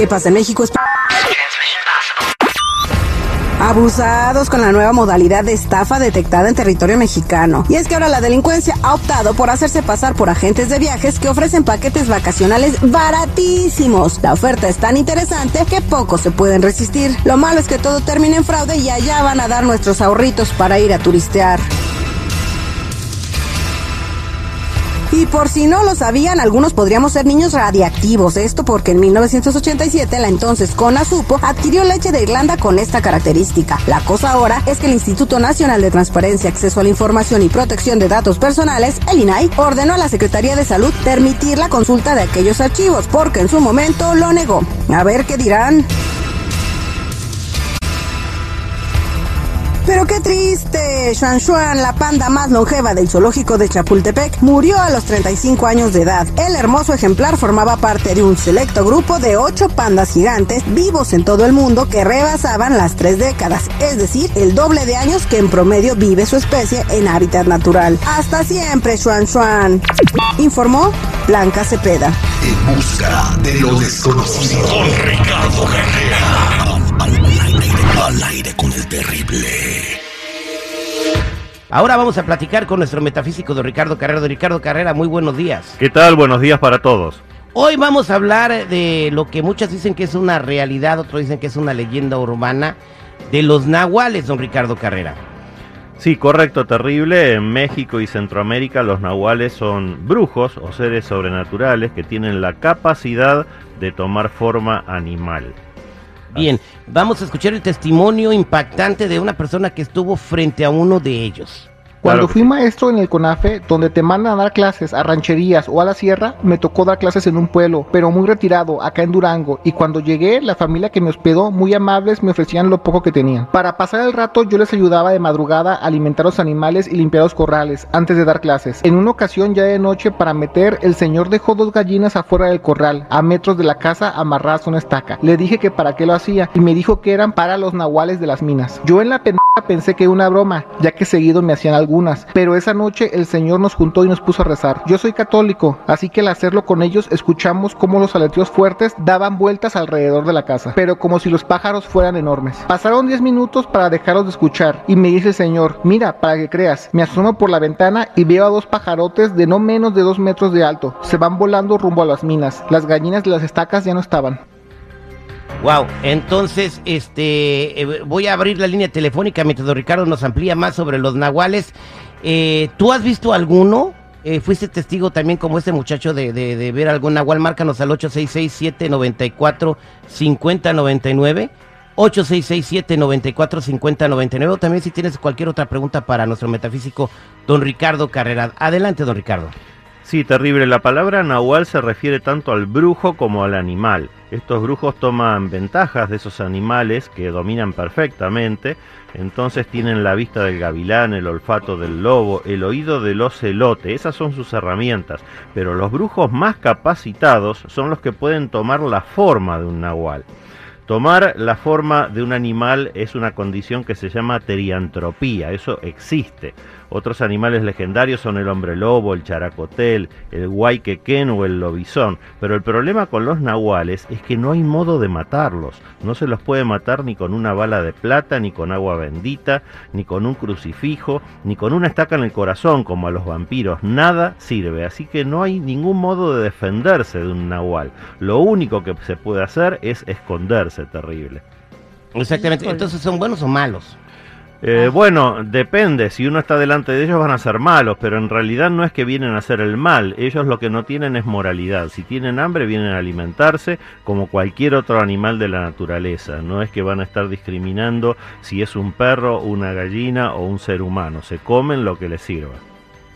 ¿Qué pasa en México? Abusados con la nueva modalidad de estafa detectada en territorio mexicano. Y es que ahora la delincuencia ha optado por hacerse pasar por agentes de viajes que ofrecen paquetes vacacionales baratísimos. La oferta es tan interesante que pocos se pueden resistir. Lo malo es que todo termina en fraude y allá van a dar nuestros ahorritos para ir a turistear. Y por si no lo sabían, algunos podríamos ser niños radiactivos. Esto porque en 1987 la entonces CONASUPO adquirió leche de Irlanda con esta característica. La cosa ahora es que el Instituto Nacional de Transparencia, Acceso a la Información y Protección de Datos Personales, el INAI, ordenó a la Secretaría de Salud permitir la consulta de aquellos archivos porque en su momento lo negó. A ver qué dirán. Pero qué triste, Xuan Xuan, la panda más longeva del zoológico de Chapultepec, murió a los 35 años de edad. El hermoso ejemplar formaba parte de un selecto grupo de ocho pandas gigantes vivos en todo el mundo que rebasaban las tres décadas, es decir, el doble de años que en promedio vive su especie en hábitat natural. Hasta siempre, Xuan Xuan. Informó Blanca Cepeda. En busca de lo desconocido. Con Ricardo Carrera. Al aire con el terrible. Ahora vamos a platicar con nuestro metafísico de Ricardo Carrera. De Ricardo Carrera, muy buenos días. ¿Qué tal? Buenos días para todos. Hoy vamos a hablar de lo que muchos dicen que es una realidad, otros dicen que es una leyenda urbana, de los nahuales, don Ricardo Carrera. Sí, correcto, terrible. En México y Centroamérica los nahuales son brujos o seres sobrenaturales que tienen la capacidad de tomar forma animal. Bien, vamos a escuchar el testimonio impactante de una persona que estuvo frente a uno de ellos. Cuando fui maestro en el CONAFE, donde te mandan a dar clases a rancherías o a la sierra, me tocó dar clases en un pueblo, pero muy retirado, acá en Durango, y cuando llegué, la familia que me hospedó, muy amables, me ofrecían lo poco que tenían. Para pasar el rato, yo les ayudaba de madrugada a alimentar los animales y limpiar los corrales, antes de dar clases. En una ocasión, ya de noche, para meter, el señor dejó dos gallinas afuera del corral, a metros de la casa, amarradas a una estaca. Le dije que para qué lo hacía, y me dijo que eran para los nahuales de las minas. Yo en la pensé que una broma, ya que seguido me hacían algunas, pero esa noche el Señor nos juntó y nos puso a rezar. Yo soy católico, así que al hacerlo con ellos escuchamos cómo los aleteos fuertes daban vueltas alrededor de la casa, pero como si los pájaros fueran enormes. Pasaron 10 minutos para dejarlos de escuchar y me dice el Señor, mira, para que creas, me asomo por la ventana y veo a dos pajarotes de no menos de 2 metros de alto. Se van volando rumbo a las minas. Las gallinas de las estacas ya no estaban. Wow, entonces este eh, voy a abrir la línea telefónica mientras don Ricardo nos amplía más sobre los nahuales. Eh, ¿Tú has visto alguno? Eh, ¿Fuiste testigo también como este muchacho de, ver algún nahual? Márcanos al 866-794-5099. 866-794-5099. O también si tienes cualquier otra pregunta para nuestro metafísico, don Ricardo Carrera. Adelante, don Ricardo. Sí, terrible. La palabra nahual se refiere tanto al brujo como al animal. Estos brujos toman ventajas de esos animales que dominan perfectamente, entonces tienen la vista del gavilán, el olfato del lobo, el oído del ocelote, esas son sus herramientas, pero los brujos más capacitados son los que pueden tomar la forma de un nahual. Tomar la forma de un animal es una condición que se llama teriantropía, eso existe. Otros animales legendarios son el hombre lobo, el characotel, el guayquequén o el lobizón, pero el problema con los nahuales es que no hay modo de matarlos. No se los puede matar ni con una bala de plata, ni con agua bendita, ni con un crucifijo, ni con una estaca en el corazón como a los vampiros. Nada sirve, así que no hay ningún modo de defenderse de un nahual. Lo único que se puede hacer es esconderse, terrible. Exactamente, entonces son buenos o malos. Eh, Ah. Bueno, depende, si uno está delante de ellos van a ser malos, pero en realidad no es que vienen a hacer el mal, ellos lo que no tienen es moralidad, si tienen hambre vienen a alimentarse como cualquier otro animal de la naturaleza, no es que van a estar discriminando si es un perro, una gallina o un ser humano, se comen lo que les sirva.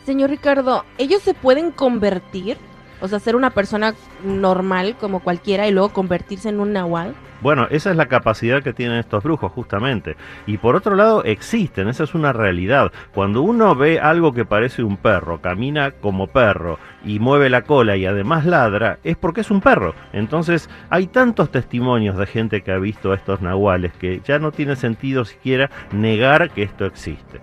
Señor Ricardo, ¿ellos se pueden convertir? O sea, ser una persona normal como cualquiera y luego convertirse en un nahual. Bueno, esa es la capacidad que tienen estos brujos, justamente. Y por otro lado, existen, esa es una realidad. Cuando uno ve algo que parece un perro, camina como perro y mueve la cola y además ladra, es porque es un perro. Entonces, hay tantos testimonios de gente que ha visto a estos nahuales que ya no tiene sentido siquiera negar que esto existe.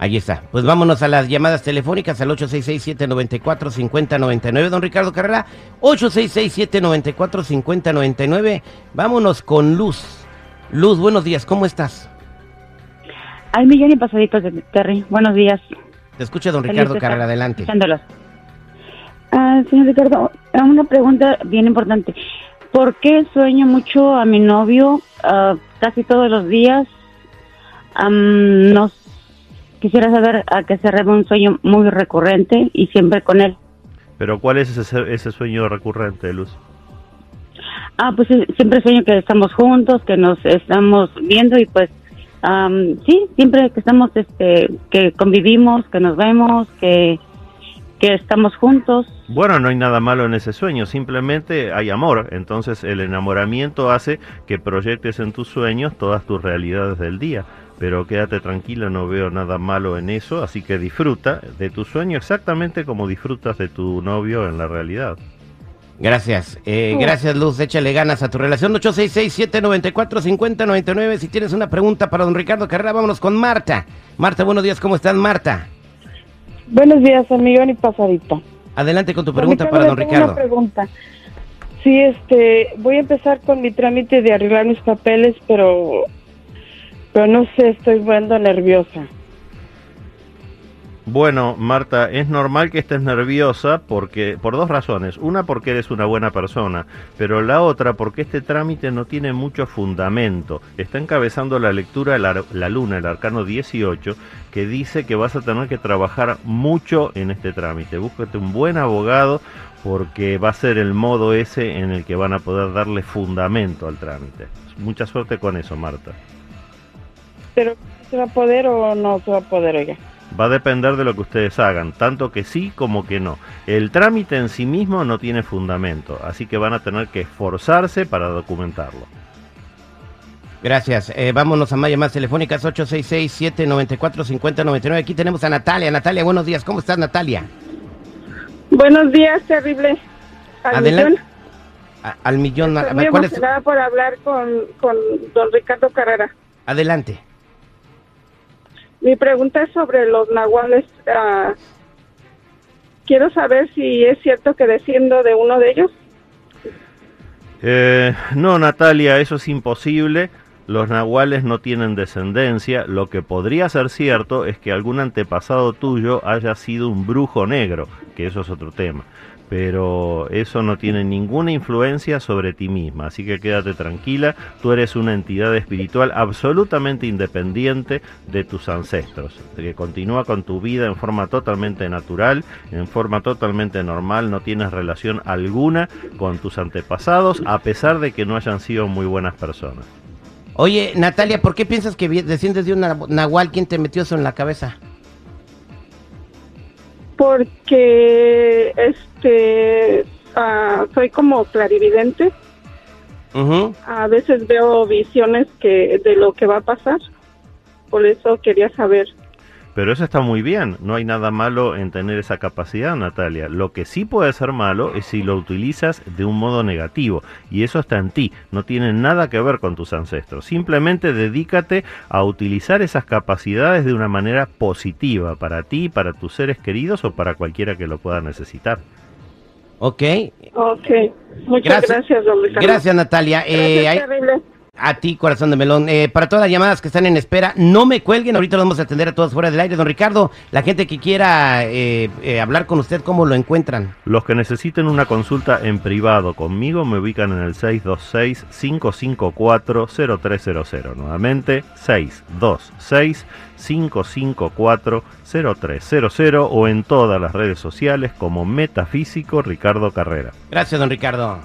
Ahí está. Pues vámonos a las llamadas telefónicas al 866-794-5099. Don Ricardo Carrera, 866-794-5099. Vámonos con Luz. Luz, buenos días, ¿cómo estás? Al millón y pasaditos de Terry. Buenos días. Te escucha don Ricardo Carrera, adelante. Ah, señor Ricardo, una pregunta bien importante. ¿Por qué sueño mucho a mi novio ah, casi todos los días? Am, no quisiera saber a qué se debe un sueño muy recurrente y siempre con él. Pero ¿cuál es ese, ese sueño recurrente, Luz? Ah, pues eh, siempre sueño que estamos juntos, que nos estamos viendo y pues am, sí, siempre que estamos, este, que convivimos, que nos vemos, que que estamos juntos. Bueno, no hay nada malo en ese sueño, simplemente hay amor. Entonces el enamoramiento hace que proyectes en tus sueños todas tus realidades del día. Pero quédate tranquila, no veo nada malo en eso, así que disfruta de tu sueño exactamente como disfrutas de tu novio en la realidad. Gracias, eh, gracias Luz, échale ganas a tu relación. 866-794-5099. Si tienes una pregunta para don Ricardo Carrera, vámonos con Marta. Marta, buenos días, ¿cómo estás, Marta? Buenos días, amigo y pasadito. Adelante con tu Don pregunta para don Ricardo. Una pregunta. Sí, este, voy a empezar con mi trámite de arreglar mis papeles, pero, pero no sé, estoy volviendo nerviosa. Bueno, Marta, es normal que estés nerviosa porque por dos razones. Una porque eres una buena persona, pero la otra porque este trámite no tiene mucho fundamento. Está encabezando la lectura la, la luna, el arcano 18, que dice que vas a tener que trabajar mucho en este trámite. Búscate un buen abogado porque va a ser el modo ese en el que van a poder darle fundamento al trámite. Mucha suerte con eso, Marta. Pero, ¿se va a poder o no se va a poder, oiga? Va a depender de lo que ustedes hagan, tanto que sí como que no. El trámite en sí mismo no tiene fundamento, así que van a tener que esforzarse para documentarlo. Gracias. Eh, vámonos a más llamadas telefónicas 866-794-5099. Aquí tenemos a Natalia. Natalia, buenos días. ¿Cómo estás, Natalia? Buenos días, terrible. Al Adelante. millón. A- al millón. Estoy muy ¿cuál es? por hablar con, con don Ricardo Carrera. Adelante. Mi pregunta es sobre los nahuales. ah, quiero saber si es cierto que desciendo de uno de ellos. Eh, no, Natalia, eso es imposible. Los nahuales no tienen descendencia. Lo que podría ser cierto es que algún antepasado tuyo haya sido un brujo negro, que eso es otro tema. Pero eso no tiene ninguna influencia sobre ti misma, así que quédate tranquila, tú eres una entidad espiritual absolutamente independiente de tus ancestros, que continúa con tu vida en forma totalmente natural, en forma totalmente normal, no tienes relación alguna con tus antepasados, a pesar de que no hayan sido muy buenas personas. Oye, Natalia, ¿por qué piensas que desciendes de un na- nahual? ¿Quién te metió eso en la cabeza? Porque este ah, soy como clarividente. A veces veo visiones que de lo que va a pasar. Por eso quería saber. Pero eso está muy bien, no hay nada malo en tener esa capacidad, Natalia. Lo que sí puede ser malo es si lo utilizas de un modo negativo, y eso está en ti, no tiene nada que ver con tus ancestros. Simplemente dedícate a utilizar esas capacidades de una manera positiva para ti, para tus seres queridos o para cualquiera que lo pueda necesitar. Ok. Ok. Muchas gracias, don Ricardo. Gracias, Natalia. Eh, Gracias, hay- terrible. A ti, corazón de melón. Eh, para todas las llamadas que están en espera, no me cuelguen. Ahorita los vamos a atender a todos fuera del aire. Don Ricardo, la gente que quiera eh, eh, hablar con usted, ¿cómo lo encuentran? Los que necesiten una consulta en privado conmigo me ubican en el 626-554-0300. Nuevamente, 626-554-0300 o en todas las redes sociales como Metafísico Ricardo Carrera. Gracias, don Ricardo.